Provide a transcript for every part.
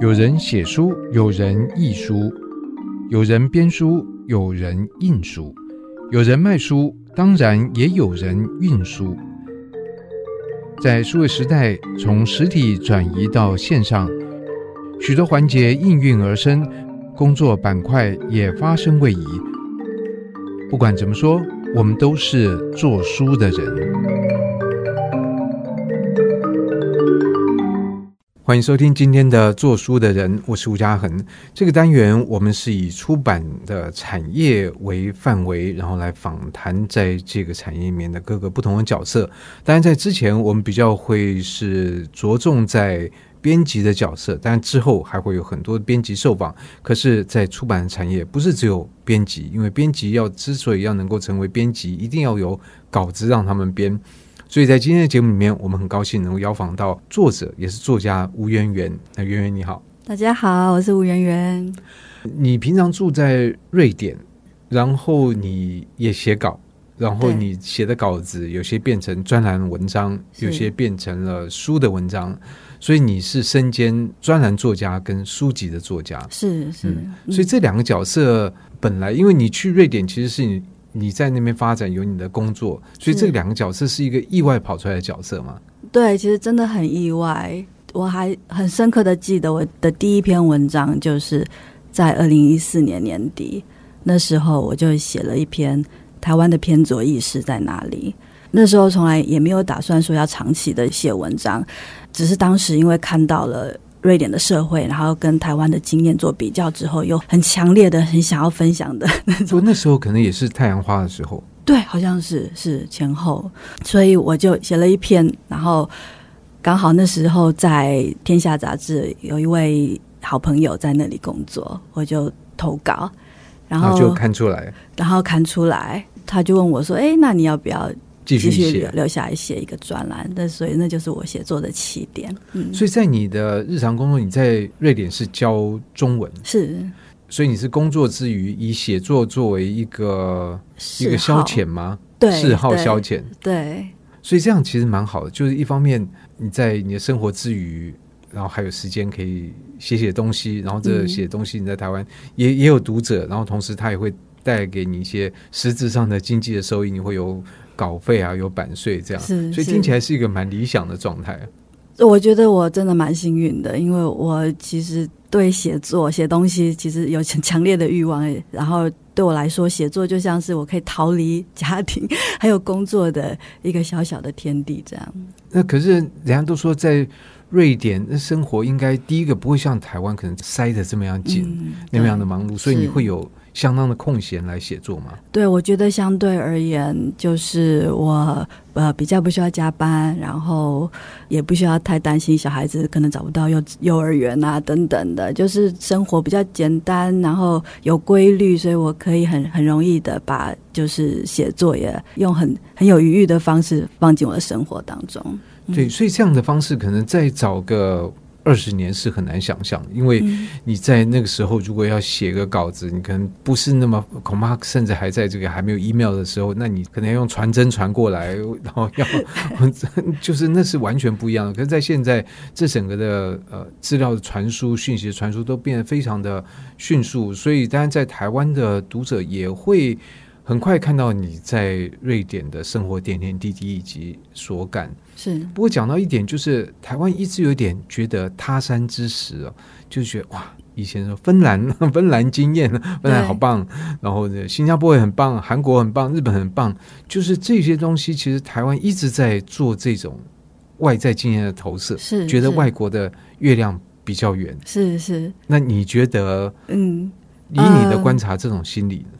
有人写书，有人译书，有人编书，有人印书，有人卖书，当然也有人运输。在数位时代，从实体转移到线上，许多环节应运而生，工作板块也发生位移。不管怎么说，我们都是做书的人。欢迎收听今天的做书的人，我是吴家恒。这个单元我们是以出版的产业为范围，然后来访谈在这个产业里面的各个不同的角色。当然，在之前我们比较会是着重在编辑的角色，但之后还会有很多编辑受访。可是，在出版的产业，不是只有编辑，因为编辑要之所以要能够成为编辑，一定要有稿子让他们编。所以在今天的节目里面，我们很高兴能够邀访到作者，也是作家吴媛媛。那媛媛你好，大家好，我是吴媛媛。你平常住在瑞典，然后你也写稿，然后你写的稿子有些变成专栏文章，有些变成了书的文章，所以你是身兼专栏作家跟书籍的作家。是是、嗯，所以这两个角色本来，因为你去瑞典其实是你。你在那边发展有你的工作，所以这两个角色是一个意外跑出来的角色吗？对，其实真的很意外。我还很深刻的记得我的第一篇文章，就是在二零一四年年底，那时候我就写了一篇台湾的偏左意识在哪里。那时候从来也没有打算说要长期的写文章，只是当时因为看到了。瑞典的社会，然后跟台湾的经验做比较之后，有很强烈的、很想要分享的那种。那时候可能也是太阳花的时候，对，好像是是前后，所以我就写了一篇，然后刚好那时候在《天下》杂志有一位好朋友在那里工作，我就投稿，然后，然后就看出来，然后看出来，他就问我说：“哎，那你要不要？”继续写，留下来写一个专栏，那所以那就是我写作的起点。嗯，所以在你的日常工作，你在瑞典是教中文，是，所以你是工作之余以写作作为一个一个消遣吗？对，嗜好消遣。对，所以这样其实蛮好的，就是一方面你在你的生活之余，然后还有时间可以写写东西，然后这写东西你在台湾也也有读者，然后同时他也会带给你一些实质上的经济的收益，你会有。稿费啊，有版税这样，是，所以听起来是一个蛮理想的状态。我觉得我真的蛮幸运的，因为我其实对写作、写东西其实有很强烈的欲望。然后对我来说，写作就像是我可以逃离家庭 还有工作的一个小小的天地。这样。那可是人家都说，在瑞典那生活应该第一个不会像台湾可能塞得这么样紧，嗯、那么样的忙碌，所以你会有。相当的空闲来写作吗？对，我觉得相对而言，就是我呃比较不需要加班，然后也不需要太担心小孩子可能找不到幼幼儿园啊等等的，就是生活比较简单，然后有规律，所以我可以很很容易的把就是写作也用很很有余裕的方式放进我的生活当中。对，所以这样的方式可能再找个。二十年是很难想象，因为你在那个时候如果要写个稿子，你可能不是那么恐怕，甚至还在这个还没有 email 的时候，那你可能要用传真传过来，然后要 就是那是完全不一样的。可是，在现在这整个的呃资料的传输、讯息的传输都变得非常的迅速，所以当然在台湾的读者也会很快看到你在瑞典的生活点点滴滴以及所感。是，不过讲到一点，就是台湾一直有点觉得他山之石哦，就觉得哇，以前说芬兰，芬兰经验，芬兰好棒，然后呢，新加坡也很棒，韩国很棒，日本很棒，就是这些东西，其实台湾一直在做这种外在经验的投射，是觉得外国的月亮比较圆，是是。那你觉得，嗯，以你的观察，这种心理呢？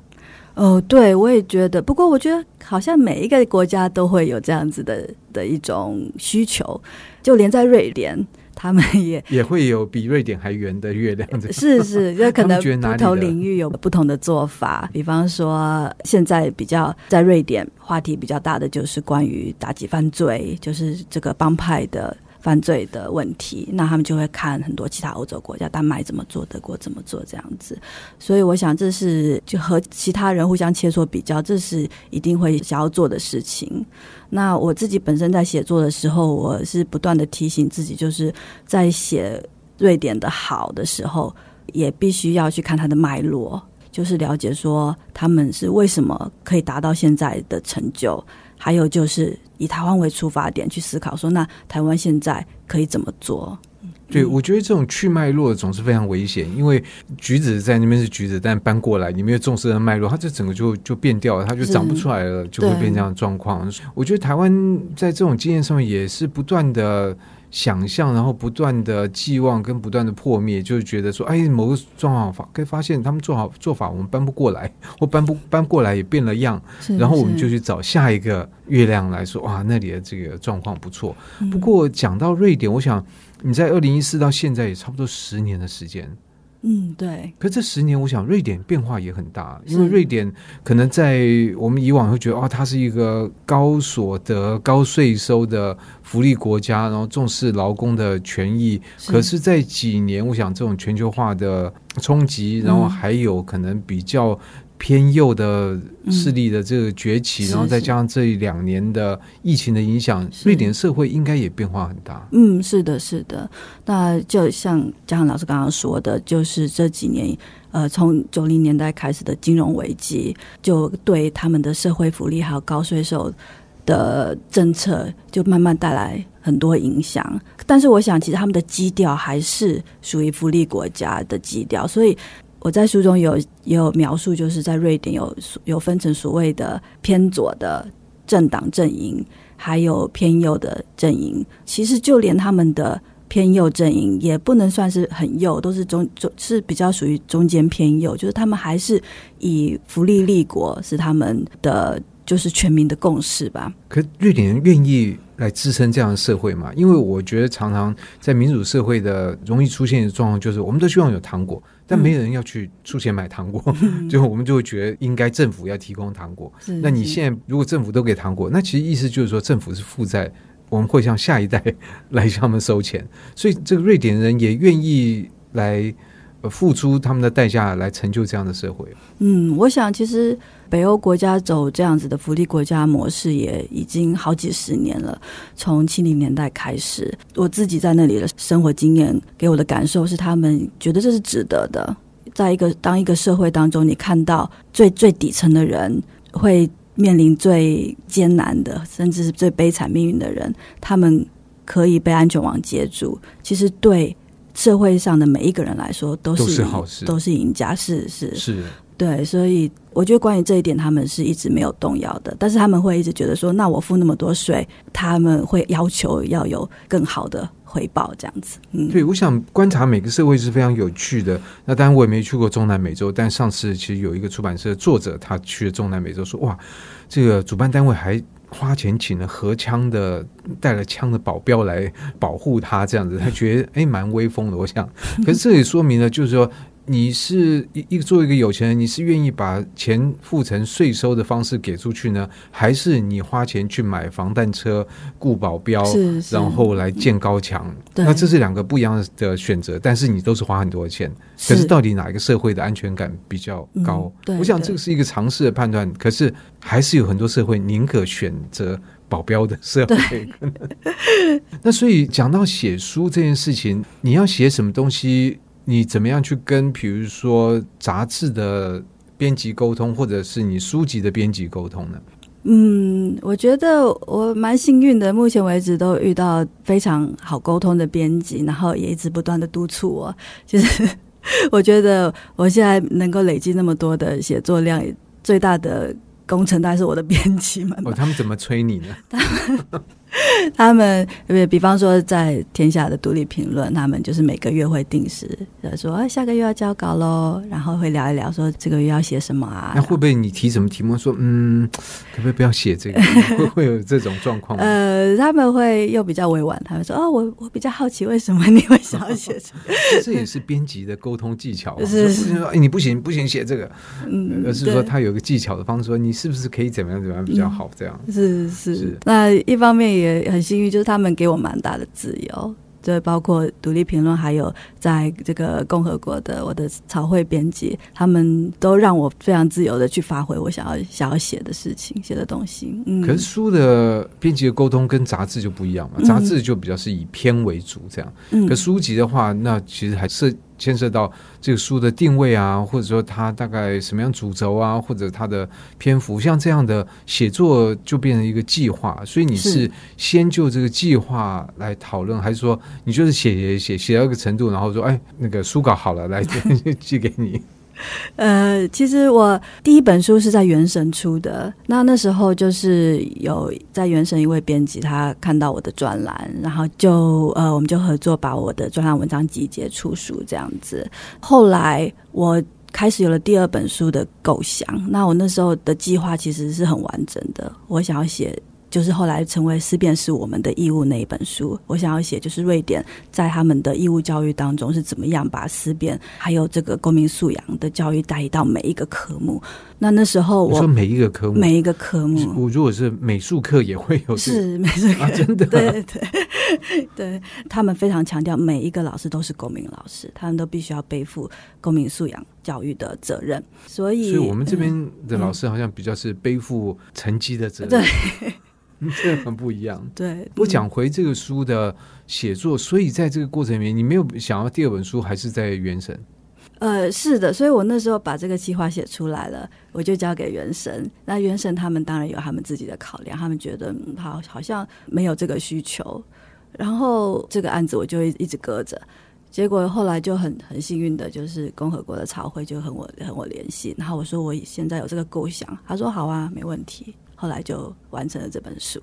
哦，对，我也觉得。不过，我觉得好像每一个国家都会有这样子的的一种需求，就连在瑞典，他们也也会有比瑞典还圆的月亮。是是，就可能不同领域有不同的做法。比方说，现在比较在瑞典话题比较大的就是关于打击犯罪，就是这个帮派的犯罪的问题，那他们就会看很多其他欧洲国家，丹麦怎么做，德国怎么做这样子。所以我想，这是就和其他人互相切磋比较，这是一定会想要做的事情。那我自己本身在写作的时候，我是不断的提醒自己，就是在写瑞典的好的时候，也必须要去看它的脉络，就是了解说他们是为什么可以达到现在的成就，还有就是以台湾为出发点去思考说，那台湾现在可以怎么做？对，我觉得这种去脉络总是非常危险，因为橘子在那边是橘子，但搬过来你没有重视的脉络，它这整个就就变掉了，它就长不出来了，就会变这样的状况。我觉得台湾在这种经验上面也是不断的想象，然后不断的寄望跟不断的破灭，就是觉得说，哎，某个状况发可以发现他们做好做法，我们搬不过来，或搬不搬过来也变了样，然后我们就去找下一个月亮来说，哇，那里的这个状况不错。不过讲到瑞典，我想。你在二零一四到现在也差不多十年的时间，嗯，对。可这十年，我想瑞典变化也很大，因为瑞典可能在我们以往会觉得，哦，它是一个高所得、高税收的福利国家，然后重视劳工的权益。可是，在几年，我想这种全球化的冲击，然后还有可能比较。偏右的势力的这个崛起，嗯、然后再加上这两年的疫情的影响，瑞典社会应该也变化很大。嗯，是的，是的。那就像嘉恒老师刚刚说的，就是这几年，呃，从九零年代开始的金融危机，就对他们的社会福利还有高税收的政策，就慢慢带来很多影响。但是，我想，其实他们的基调还是属于福利国家的基调，所以。我在书中有也有描述，就是在瑞典有有分成所谓的偏左的政党阵营，还有偏右的阵营。其实就连他们的偏右阵营也不能算是很右，都是中中是比较属于中间偏右，就是他们还是以福利立国是他们的就是全民的共识吧。可瑞典人愿意来支撑这样的社会吗？因为我觉得常常在民主社会的容易出现的状况，就是我们都希望有糖果。但没有人要去出钱买糖果，最后、嗯、我们就会觉得应该政府要提供糖果。那你现在如果政府都给糖果，那其实意思就是说政府是负债，我们会向下一代 来向他们收钱。所以这个瑞典人也愿意来付出他们的代价来成就这样的社会。嗯，我想其实。北欧国家走这样子的福利国家模式也已经好几十年了。从七零年代开始，我自己在那里的生活经验给我的感受是，他们觉得这是值得的。在一个当一个社会当中，你看到最最底层的人会面临最艰难的，甚至是最悲惨命运的人，他们可以被安全网接住。其实对社会上的每一个人来说，都是，都是好事，都是赢家。是是是。对，所以我觉得关于这一点，他们是一直没有动摇的。但是他们会一直觉得说，那我付那么多税，他们会要求要有更好的回报，这样子。嗯，对，我想观察每个社会是非常有趣的。那当然我也没去过中南美洲，但上次其实有一个出版社作者他去了中南美洲，说哇，这个主办单位还花钱请了荷枪的带了枪的保镖来保护他，这样子，他觉得哎蛮威风的。我想，可是这也说明了，就是说。你是一一个作为一个有钱人，你是愿意把钱付成税收的方式给出去呢，还是你花钱去买防弹车、雇保镖，是是然后来建高墙？嗯、那这是两个不一样的选择，但是你都是花很多钱。可是到底哪一个社会的安全感比较高？嗯、我想这个是一个尝试的判断。可是还是有很多社会宁可选择保镖的社会。那所以讲到写书这件事情，你要写什么东西？你怎么样去跟比如说杂志的编辑沟通，或者是你书籍的编辑沟通呢？嗯，我觉得我蛮幸运的，目前为止都遇到非常好沟通的编辑，然后也一直不断的督促我。就是我觉得我现在能够累积那么多的写作量，最大的工程大概是我的编辑们。哦，他们怎么催你呢？他们，比方说在天下的独立评论，他们就是每个月会定时说，哎，下个月要交稿喽，然后会聊一聊，说这个月要写什么啊？那会不会你提什么题目，说嗯，可不可以不要写这个？会会有这种状况吗？呃，他们会又比较委婉，他们说，哦，我我比较好奇，为什么你会想要写这个？这也是编辑的沟通技巧，是不是说，哎，你不行不行写这个，嗯，而是说他有个技巧的方式，说你是不是可以怎么样怎么样比较好？这样是是是。那一方面也。很幸运，就是他们给我蛮大的自由。对，包括独立评论，还有在这个共和国的我的草会编辑，他们都让我非常自由的去发挥我想要想要写的事情、写的东西。嗯，可是书的编辑的沟通跟杂志就不一样嘛，杂志就比较是以篇为主这样。嗯，可书籍的话，那其实还是。牵涉到这个书的定位啊，或者说它大概什么样主轴啊，或者它的篇幅，像这样的写作就变成一个计划。所以你是先就这个计划来讨论，还是说你就是写写写写到一个程度，然后说哎，那个书稿好了，来 寄给你。呃，其实我第一本书是在原神出的。那那时候就是有在原神一位编辑，他看到我的专栏，然后就呃，我们就合作把我的专栏文章集结出书这样子。后来我开始有了第二本书的构想。那我那时候的计划其实是很完整的，我想要写。就是后来成为思辨是我们的义务那一本书，我想要写就是瑞典在他们的义务教育当中是怎么样把思辨还有这个公民素养的教育带到每一个科目。那那时候我说每一个科目，每一个科目，我如果是美术课也会有，是美术课，啊，真的，对对对，对，他们非常强调每一个老师都是公民老师，他们都必须要背负公民素养教育的责任。所以，所以我们这边的老师好像比较是背负成绩的责任。对。这很不一样。对，我讲回这个书的写作，所以在这个过程里面，你没有想要第二本书，还是在原神？呃，是的，所以我那时候把这个计划写出来了，我就交给原神。那原神他们当然有他们自己的考量，他们觉得好好像没有这个需求，然后这个案子我就一直搁着。结果后来就很很幸运的，就是共和国的朝会就和我和我联系，然后我说我现在有这个构想，他说好啊，没问题。后来就完成了这本书，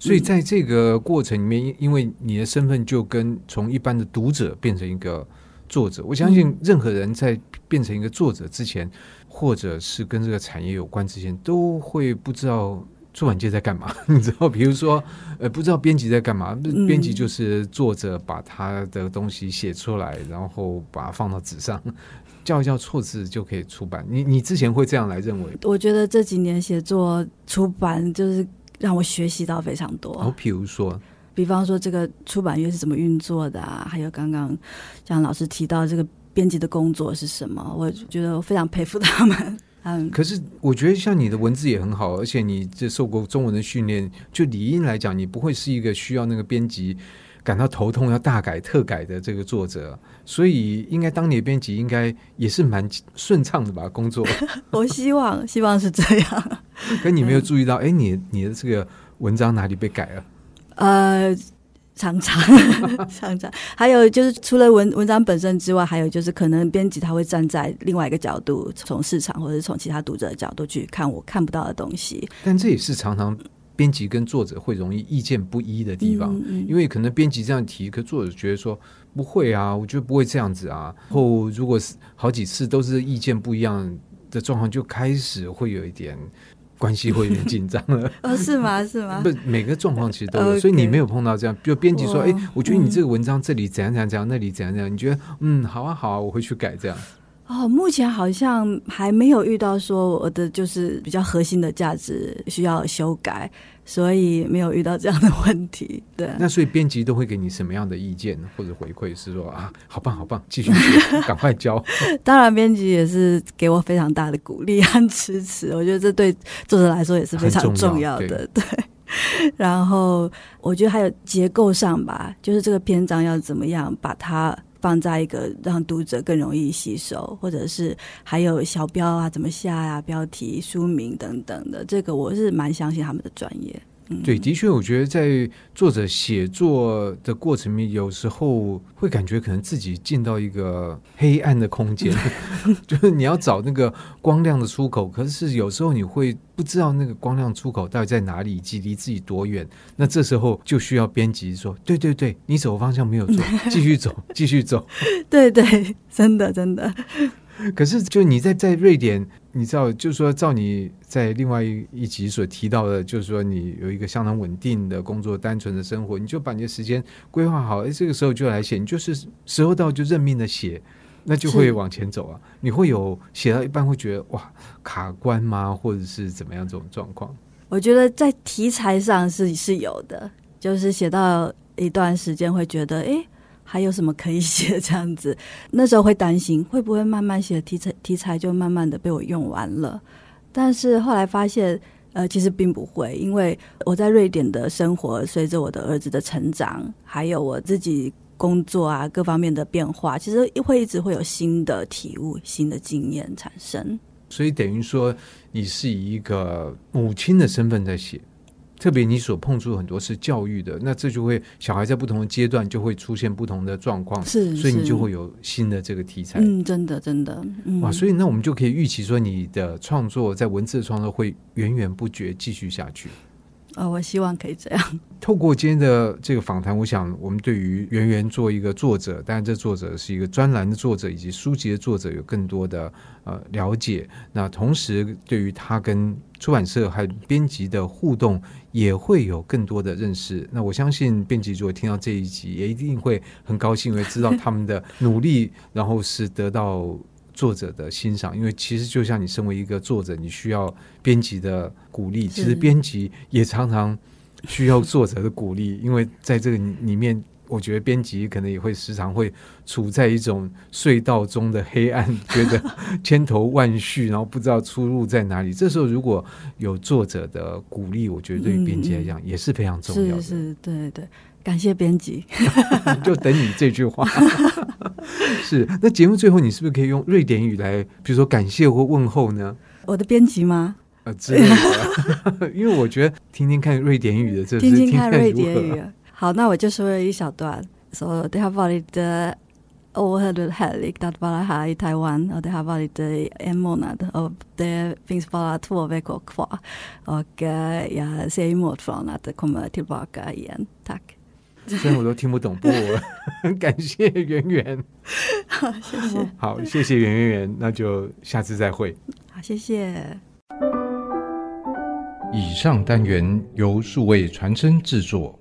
所以在这个过程里面，因为你的身份就跟从一般的读者变成一个作者，我相信任何人在变成一个作者之前，或者是跟这个产业有关之前，都会不知道出版界在干嘛。你知道，比如说，呃，不知道编辑在干嘛，编辑就是作者把他的东西写出来，然后把它放到纸上。校一校错字就可以出版，你你之前会这样来认为？我觉得这几年写作出版就是让我学习到非常多。哦，比如说，比方说这个出版业是怎么运作的啊？还有刚刚像老师提到这个编辑的工作是什么？我觉得我非常佩服他们。嗯，可是我觉得像你的文字也很好，而且你这受过中文的训练，就理应来讲，你不会是一个需要那个编辑。感到头痛要大改特改的这个作者，所以应该当你的编辑应该也是蛮顺畅的吧？工作，我希望希望是这样。可你没有注意到，哎、嗯，你你的这个文章哪里被改了？呃，常常 常常，还有就是除了文文章本身之外，还有就是可能编辑他会站在另外一个角度，从市场或者是从其他读者的角度去看我看不到的东西。但这也是常常。编辑跟作者会容易意见不一的地方，嗯嗯、因为可能编辑这样提，可作者觉得说不会啊，我觉得不会这样子啊。然后如果是好几次都是意见不一样的状况，就开始会有一点关系会有点紧张了。哦，是吗？是吗？不，每个状况其实都有，所以你没有碰到这样。比如编辑说：“哎，我觉得你这个文章这里怎样怎样怎样，那里怎样怎样，你觉得嗯，好啊好啊，我会去改这样。”哦，目前好像还没有遇到说我的就是比较核心的价值需要修改，所以没有遇到这样的问题。对，那所以编辑都会给你什么样的意见或者回馈？是说啊，好棒好棒，继续写，赶快交。当然，编辑也是给我非常大的鼓励和支持。我觉得这对作者来说也是非常重要的。对，对，然后我觉得还有结构上吧，就是这个篇章要怎么样把它。放在一个让读者更容易吸收，或者是还有小标啊，怎么下呀、啊，标题、书名等等的，这个我是蛮相信他们的专业。对，的确，我觉得在作者写作的过程里，有时候会感觉可能自己进到一个黑暗的空间，就是你要找那个光亮的出口，可是有时候你会不知道那个光亮出口到底在哪里，以及离自己多远。那这时候就需要编辑说：“对对对，你走的方向没有错，继续走，继续走。”对对，真的真的。可是，就你在在瑞典，你知道，就是说，照你在另外一集所提到的，就是说，你有一个相当稳定的工作，单纯的生活，你就把你的时间规划好，哎，这个时候就来写，你就是时候到就认命的写，那就会往前走啊。你会有写到一半会觉得哇卡关吗？或者是怎么样这种状况？我觉得在题材上是是有的。就是写到一段时间会觉得，哎，还有什么可以写 这样子？那时候会担心会不会慢慢写题材，题材就慢慢的被我用完了。但是后来发现，呃，其实并不会，因为我在瑞典的生活，随着我的儿子的成长，还有我自己工作啊各方面的变化，其实会一直会有新的体悟、新的经验产生。所以等于说，你是以一个母亲的身份在写。特别你所碰触很多是教育的，那这就会小孩在不同的阶段就会出现不同的状况，是，所以你就会有新的这个题材。嗯，真的真的，嗯、哇，所以那我们就可以预期说，你的创作在文字的创作会源源不绝继续下去。啊、我希望可以这样。透过今天的这个访谈，我想我们对于圆圆做一个作者，当然这作者是一个专栏的作者，以及书籍的作者有更多的呃了解。那同时，对于他跟出版社还有编辑的互动，也会有更多的认识。那我相信编辑如果听到这一集，也一定会很高兴，因为知道他们的努力，然后是得到。作者的欣赏，因为其实就像你身为一个作者，你需要编辑的鼓励，其实编辑也常常需要作者的鼓励，因为在这个里面，我觉得编辑可能也会时常会处在一种隧道中的黑暗，觉得 千头万绪，然后不知道出路在哪里。这时候如果有作者的鼓励，我觉得对于编辑来讲也是非常重要的。是是，对对。感谢编辑，就等你这句话。是，那节目最后你是不是可以用瑞典语来，比如说感谢或问候呢？我的编辑吗？呃，之类的。因为我觉得听听看瑞典语的，这是听听看瑞典语。好，那我就说了一小段。说，det har varit oerhört härligt att vara här i Taiwan och det har varit en månad och det finns bara två veckor kvar och jag ser emot från att komma tillbaka igen. Tack. 虽然我都听不懂，不过我很 感谢圆圆。好，谢谢。好，谢谢圆圆圆，那就下次再会。好，谢谢。以上单元由数位传真制作。